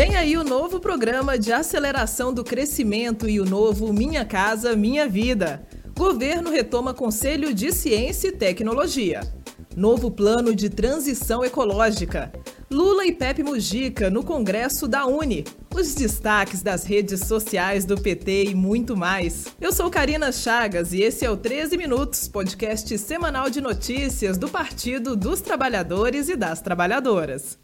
Vem aí o novo programa de aceleração do crescimento e o novo Minha Casa Minha Vida. Governo retoma Conselho de Ciência e Tecnologia. Novo plano de transição ecológica. Lula e Pepe Mujica no Congresso da Uni. Os destaques das redes sociais do PT e muito mais. Eu sou Karina Chagas e esse é o 13 Minutos, podcast semanal de notícias do Partido dos Trabalhadores e das Trabalhadoras.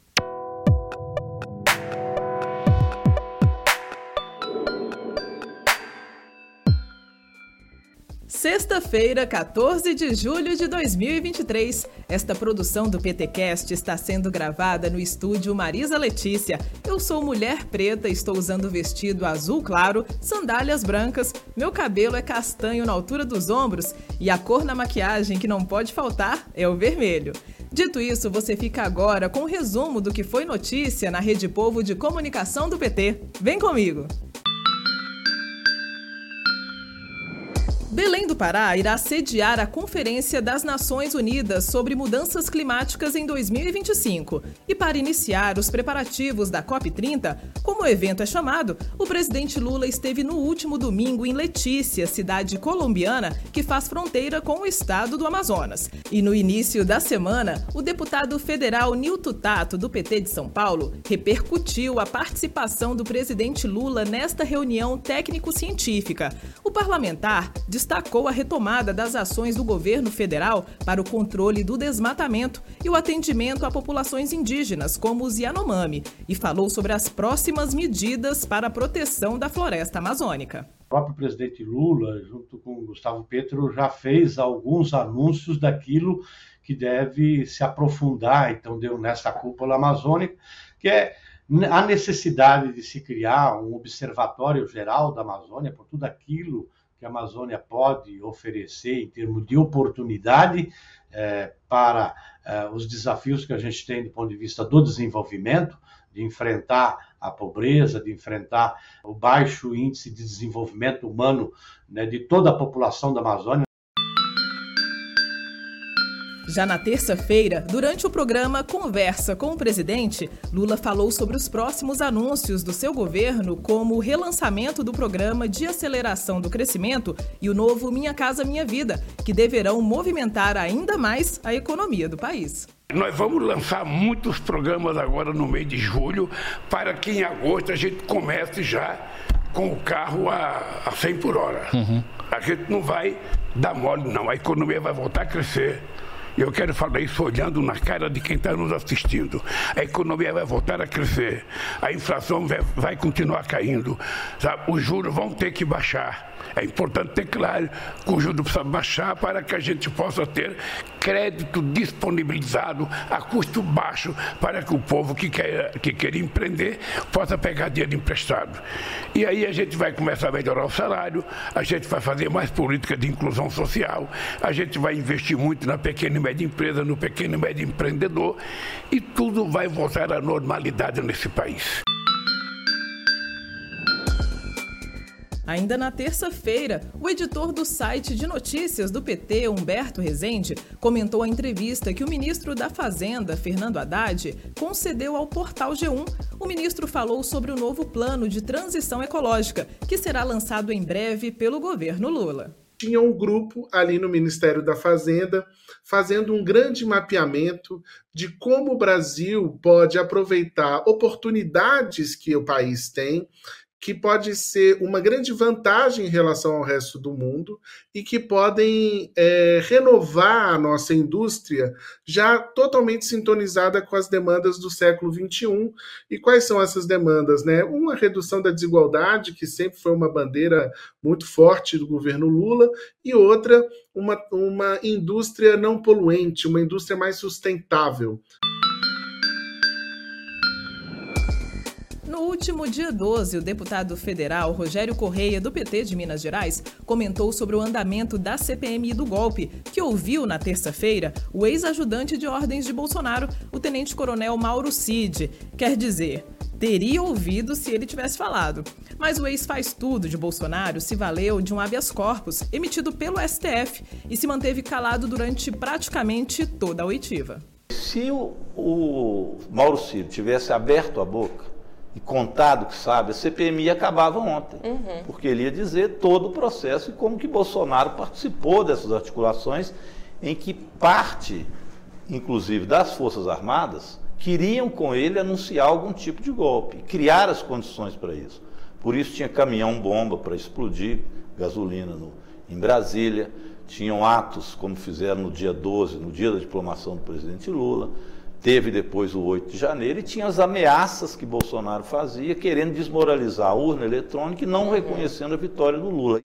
Sexta-feira, 14 de julho de 2023. Esta produção do PTcast está sendo gravada no estúdio Marisa Letícia. Eu sou mulher preta, estou usando vestido azul claro, sandálias brancas, meu cabelo é castanho na altura dos ombros e a cor na maquiagem que não pode faltar é o vermelho. Dito isso, você fica agora com o um resumo do que foi notícia na Rede Povo de Comunicação do PT. Vem comigo! Belém do Pará irá sediar a Conferência das Nações Unidas sobre Mudanças Climáticas em 2025. E para iniciar os preparativos da COP30, como o evento é chamado, o presidente Lula esteve no último domingo em Letícia, cidade colombiana que faz fronteira com o estado do Amazonas. E no início da semana, o deputado federal Nilton Tato, do PT de São Paulo, repercutiu a participação do presidente Lula nesta reunião técnico-científica. Parlamentar destacou a retomada das ações do governo federal para o controle do desmatamento e o atendimento a populações indígenas, como os Yanomami, e falou sobre as próximas medidas para a proteção da floresta amazônica. O próprio presidente Lula, junto com Gustavo Petro, já fez alguns anúncios daquilo que deve se aprofundar, então deu nessa cúpula amazônica, que é a necessidade de se criar um observatório geral da Amazônia por tudo aquilo que a Amazônia pode oferecer em termos de oportunidade é, para é, os desafios que a gente tem do ponto de vista do desenvolvimento, de enfrentar a pobreza, de enfrentar o baixo índice de desenvolvimento humano né, de toda a população da Amazônia. Já na terça-feira, durante o programa Conversa com o Presidente, Lula falou sobre os próximos anúncios do seu governo, como o relançamento do programa de aceleração do crescimento e o novo Minha Casa Minha Vida, que deverão movimentar ainda mais a economia do país. Nós vamos lançar muitos programas agora no mês de julho, para que em agosto a gente comece já com o carro a, a 100 por hora. Uhum. A gente não vai dar mole, não. A economia vai voltar a crescer eu quero falar isso olhando na cara de quem está nos assistindo. A economia vai voltar a crescer, a inflação vai continuar caindo, sabe? os juros vão ter que baixar. É importante ter claro que o juro precisa baixar para que a gente possa ter crédito disponibilizado a custo baixo para que o povo que quer, que quer empreender possa pegar dinheiro emprestado. E aí a gente vai começar a melhorar o salário, a gente vai fazer mais política de inclusão social, a gente vai investir muito na pequena e média empresa, no pequeno e médio empreendedor e tudo vai voltar à normalidade nesse país. Ainda na terça-feira, o editor do site de notícias do PT, Humberto Rezende, comentou a entrevista que o ministro da Fazenda, Fernando Haddad, concedeu ao portal G1. O ministro falou sobre o novo plano de transição ecológica, que será lançado em breve pelo governo Lula tinha um grupo ali no Ministério da Fazenda fazendo um grande mapeamento de como o Brasil pode aproveitar oportunidades que o país tem que pode ser uma grande vantagem em relação ao resto do mundo e que podem é, renovar a nossa indústria já totalmente sintonizada com as demandas do século XXI. E quais são essas demandas? Né? Uma redução da desigualdade, que sempre foi uma bandeira muito forte do governo Lula, e outra, uma, uma indústria não poluente, uma indústria mais sustentável. Último dia 12, o deputado federal Rogério Correia, do PT de Minas Gerais, comentou sobre o andamento da CPMI do golpe, que ouviu na terça-feira o ex-ajudante de ordens de Bolsonaro, o tenente-coronel Mauro Cid. Quer dizer, teria ouvido se ele tivesse falado. Mas o ex faz tudo de Bolsonaro se valeu de um habeas corpus emitido pelo STF e se manteve calado durante praticamente toda a oitiva. Se o, o Mauro Cid tivesse aberto a boca, e contado que sabe, a CPMI acabava ontem. Uhum. Porque ele ia dizer todo o processo e como que Bolsonaro participou dessas articulações em que parte, inclusive das Forças Armadas, queriam com ele anunciar algum tipo de golpe, criar as condições para isso. Por isso tinha caminhão-bomba para explodir gasolina no, em Brasília, tinham atos como fizeram no dia 12, no dia da diplomação do presidente Lula, teve depois o 8 de janeiro e tinha as ameaças que Bolsonaro fazia, querendo desmoralizar a urna eletrônica e não reconhecendo a vitória do Lula.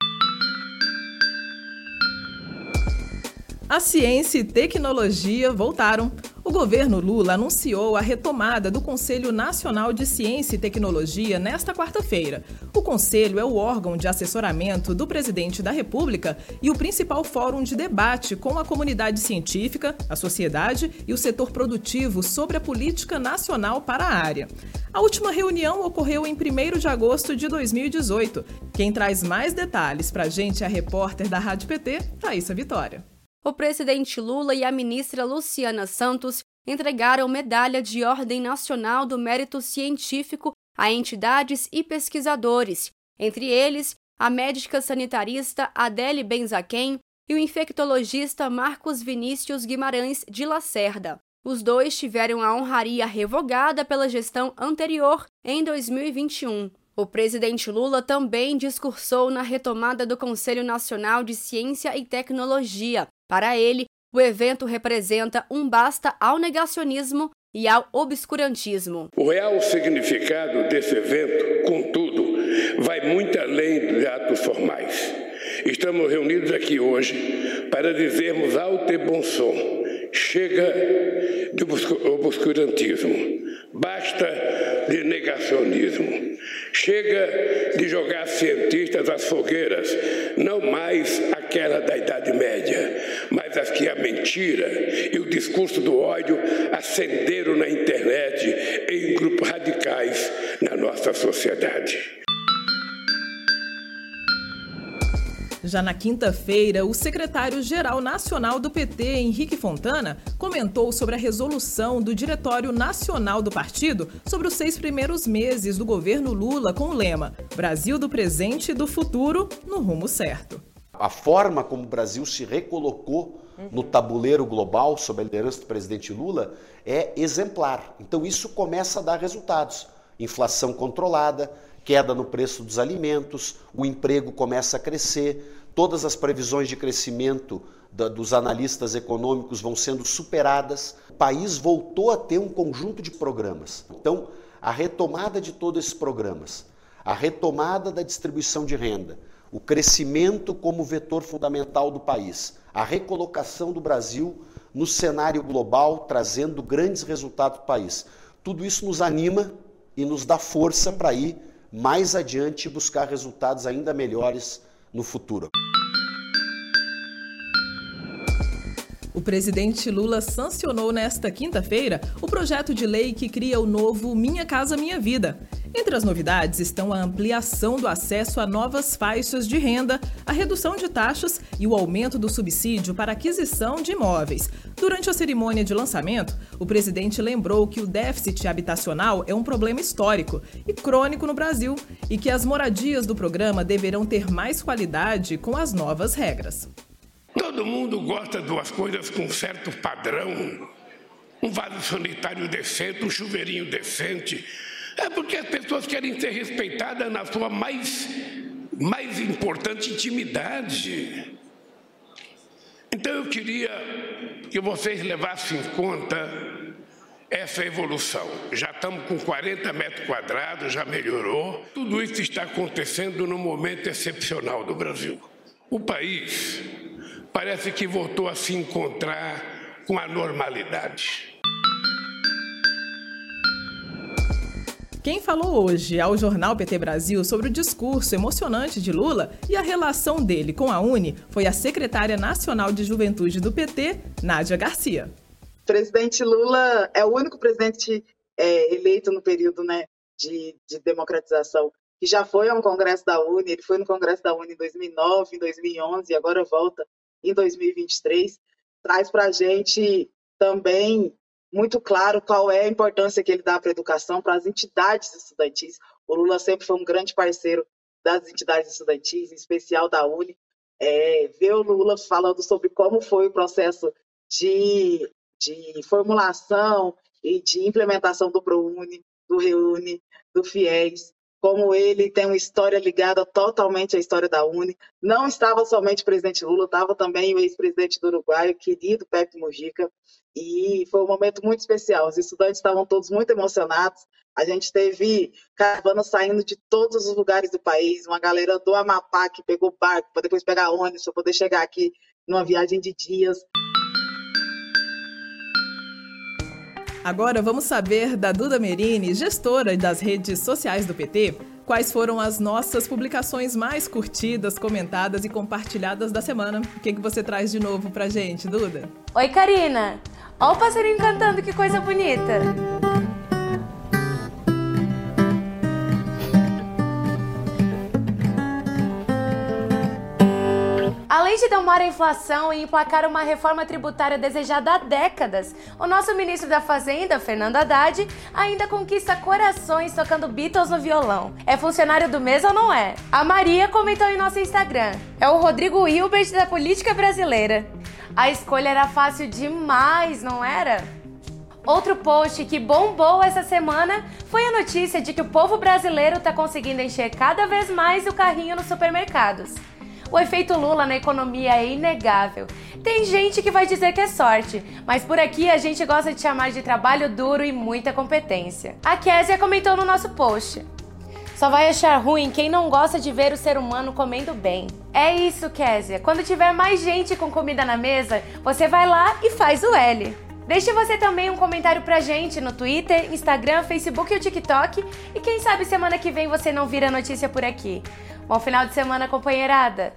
A ciência e tecnologia voltaram. O governo Lula anunciou a retomada do Conselho Nacional de Ciência e Tecnologia nesta quarta-feira. O conselho é o órgão de assessoramento do presidente da República e o principal fórum de debate com a comunidade científica, a sociedade e o setor produtivo sobre a política nacional para a área. A última reunião ocorreu em 1 de agosto de 2018. Quem traz mais detalhes para a gente é a repórter da Rádio PT, Thaisa Vitória o presidente Lula e a ministra Luciana Santos entregaram medalha de Ordem Nacional do Mérito Científico a entidades e pesquisadores, entre eles a médica sanitarista Adele Benzaquem e o infectologista Marcos Vinícius Guimarães de Lacerda. Os dois tiveram a honraria revogada pela gestão anterior em 2021. O presidente Lula também discursou na retomada do Conselho Nacional de Ciência e Tecnologia, para ele, o evento representa um basta ao negacionismo e ao obscurantismo. O real significado desse evento, contudo, vai muito além dos atos formais. Estamos reunidos aqui hoje para dizermos alto e bom som: chega de obscurantismo. Basta de negacionismo. Chega de jogar cientistas às fogueiras, não mais aquela da Idade Média, mas as que a mentira e o discurso do ódio acenderam na internet em grupos radicais na nossa sociedade. Já na quinta-feira, o secretário-geral nacional do PT, Henrique Fontana, comentou sobre a resolução do Diretório Nacional do partido sobre os seis primeiros meses do governo Lula com o lema Brasil do presente e do futuro no rumo certo. A forma como o Brasil se recolocou no tabuleiro global sob a liderança do presidente Lula é exemplar. Então isso começa a dar resultados. Inflação controlada, queda no preço dos alimentos, o emprego começa a crescer, todas as previsões de crescimento da, dos analistas econômicos vão sendo superadas. O país voltou a ter um conjunto de programas. Então, a retomada de todos esses programas, a retomada da distribuição de renda, o crescimento como vetor fundamental do país, a recolocação do Brasil no cenário global, trazendo grandes resultados para o país. Tudo isso nos anima e nos dá força para ir mais adiante e buscar resultados ainda melhores no futuro. O presidente Lula sancionou nesta quinta-feira o projeto de lei que cria o novo Minha Casa Minha Vida. Entre as novidades estão a ampliação do acesso a novas faixas de renda, a redução de taxas e o aumento do subsídio para aquisição de imóveis. Durante a cerimônia de lançamento, o presidente lembrou que o déficit habitacional é um problema histórico e crônico no Brasil e que as moradias do programa deverão ter mais qualidade com as novas regras. Todo mundo gosta de duas coisas com certo padrão. Um vaso sanitário decente, um chuveirinho decente, é porque as pessoas querem ser respeitadas na sua mais, mais importante intimidade. Então eu queria que vocês levassem em conta essa evolução. Já estamos com 40 metros quadrados, já melhorou. Tudo isso está acontecendo num momento excepcional do Brasil. O país parece que voltou a se encontrar com a normalidade. Quem falou hoje ao jornal PT Brasil sobre o discurso emocionante de Lula e a relação dele com a Uni foi a secretária nacional de juventude do PT, Nádia Garcia. O presidente Lula é o único presidente é, eleito no período né, de, de democratização que já foi a um congresso da Uni, ele foi no congresso da Uni em 2009, em 2011 e agora volta em 2023, traz para a gente também muito claro qual é a importância que ele dá para a educação, para as entidades estudantis. O Lula sempre foi um grande parceiro das entidades estudantis, em especial da Uni. É, ver o Lula falando sobre como foi o processo de, de formulação e de implementação do ProUni, do Reúne, do FIES, como ele tem uma história ligada totalmente à história da Uni. Não estava somente o presidente Lula, estava também o ex-presidente do Uruguai, o querido Pepe Mujica, e foi um momento muito especial. Os estudantes estavam todos muito emocionados. A gente teve caravanas saindo de todos os lugares do país, uma galera do Amapá que pegou barco para depois pegar ônibus para poder chegar aqui numa viagem de dias. Agora vamos saber da Duda Merini, gestora das redes sociais do PT, quais foram as nossas publicações mais curtidas, comentadas e compartilhadas da semana. O que, que você traz de novo pra gente, Duda? Oi, Karina! Olha o passarinho cantando, que coisa bonita! Além de domar a inflação e emplacar uma reforma tributária desejada há décadas, o nosso ministro da Fazenda, Fernando Haddad, ainda conquista corações tocando Beatles no violão. É funcionário do mês ou não é? A Maria comentou em nosso Instagram. É o Rodrigo Hilbert da política brasileira. A escolha era fácil demais, não era? Outro post que bombou essa semana foi a notícia de que o povo brasileiro está conseguindo encher cada vez mais o carrinho nos supermercados. O efeito Lula na economia é inegável. Tem gente que vai dizer que é sorte, mas por aqui a gente gosta de chamar de trabalho duro e muita competência. A Késia comentou no nosso post. Só vai achar ruim quem não gosta de ver o ser humano comendo bem. É isso, Késia. Quando tiver mais gente com comida na mesa, você vai lá e faz o L. Deixe você também um comentário pra gente no Twitter, Instagram, Facebook e o TikTok. E quem sabe semana que vem você não vira notícia por aqui. Bom final de semana, companheirada!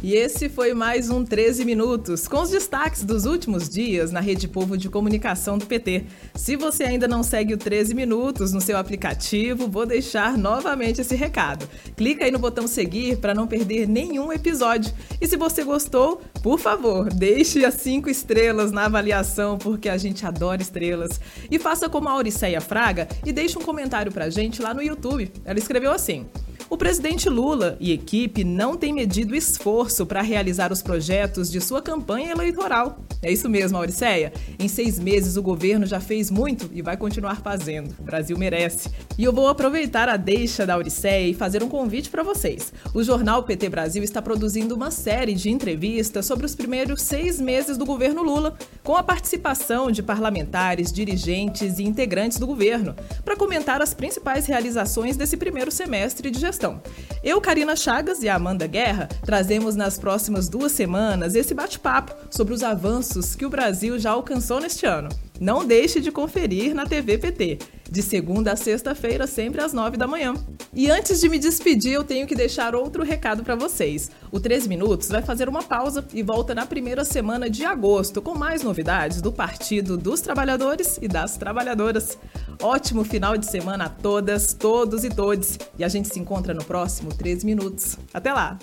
E esse foi mais um 13 Minutos, com os destaques dos últimos dias na Rede Povo de Comunicação do PT. Se você ainda não segue o 13 Minutos no seu aplicativo, vou deixar novamente esse recado. Clica aí no botão seguir para não perder nenhum episódio. E se você gostou, por favor, deixe as cinco estrelas na avaliação, porque a gente adora estrelas. E faça como a Auriceia Fraga e deixe um comentário pra gente lá no YouTube. Ela escreveu assim. O presidente Lula e equipe não têm medido esforço para realizar os projetos de sua campanha eleitoral. É isso mesmo, Auriceia. Em seis meses o governo já fez muito e vai continuar fazendo. O Brasil merece. E eu vou aproveitar a deixa da Auriceia e fazer um convite para vocês. O jornal PT Brasil está produzindo uma série de entrevistas sobre os primeiros seis meses do governo Lula, com a participação de parlamentares, dirigentes e integrantes do governo, para comentar as principais realizações desse primeiro semestre de gestão questão. Eu, Karina Chagas e a Amanda Guerra trazemos nas próximas duas semanas esse bate-papo sobre os avanços que o Brasil já alcançou neste ano. Não deixe de conferir na TV PT, de segunda a sexta-feira, sempre às nove da manhã. E antes de me despedir, eu tenho que deixar outro recado para vocês. O 13 Minutos vai fazer uma pausa e volta na primeira semana de agosto com mais novidades do Partido dos Trabalhadores e das Trabalhadoras. Ótimo final de semana a todas, todos e todes. E a gente se encontra no próximo 13 Minutos. Até lá!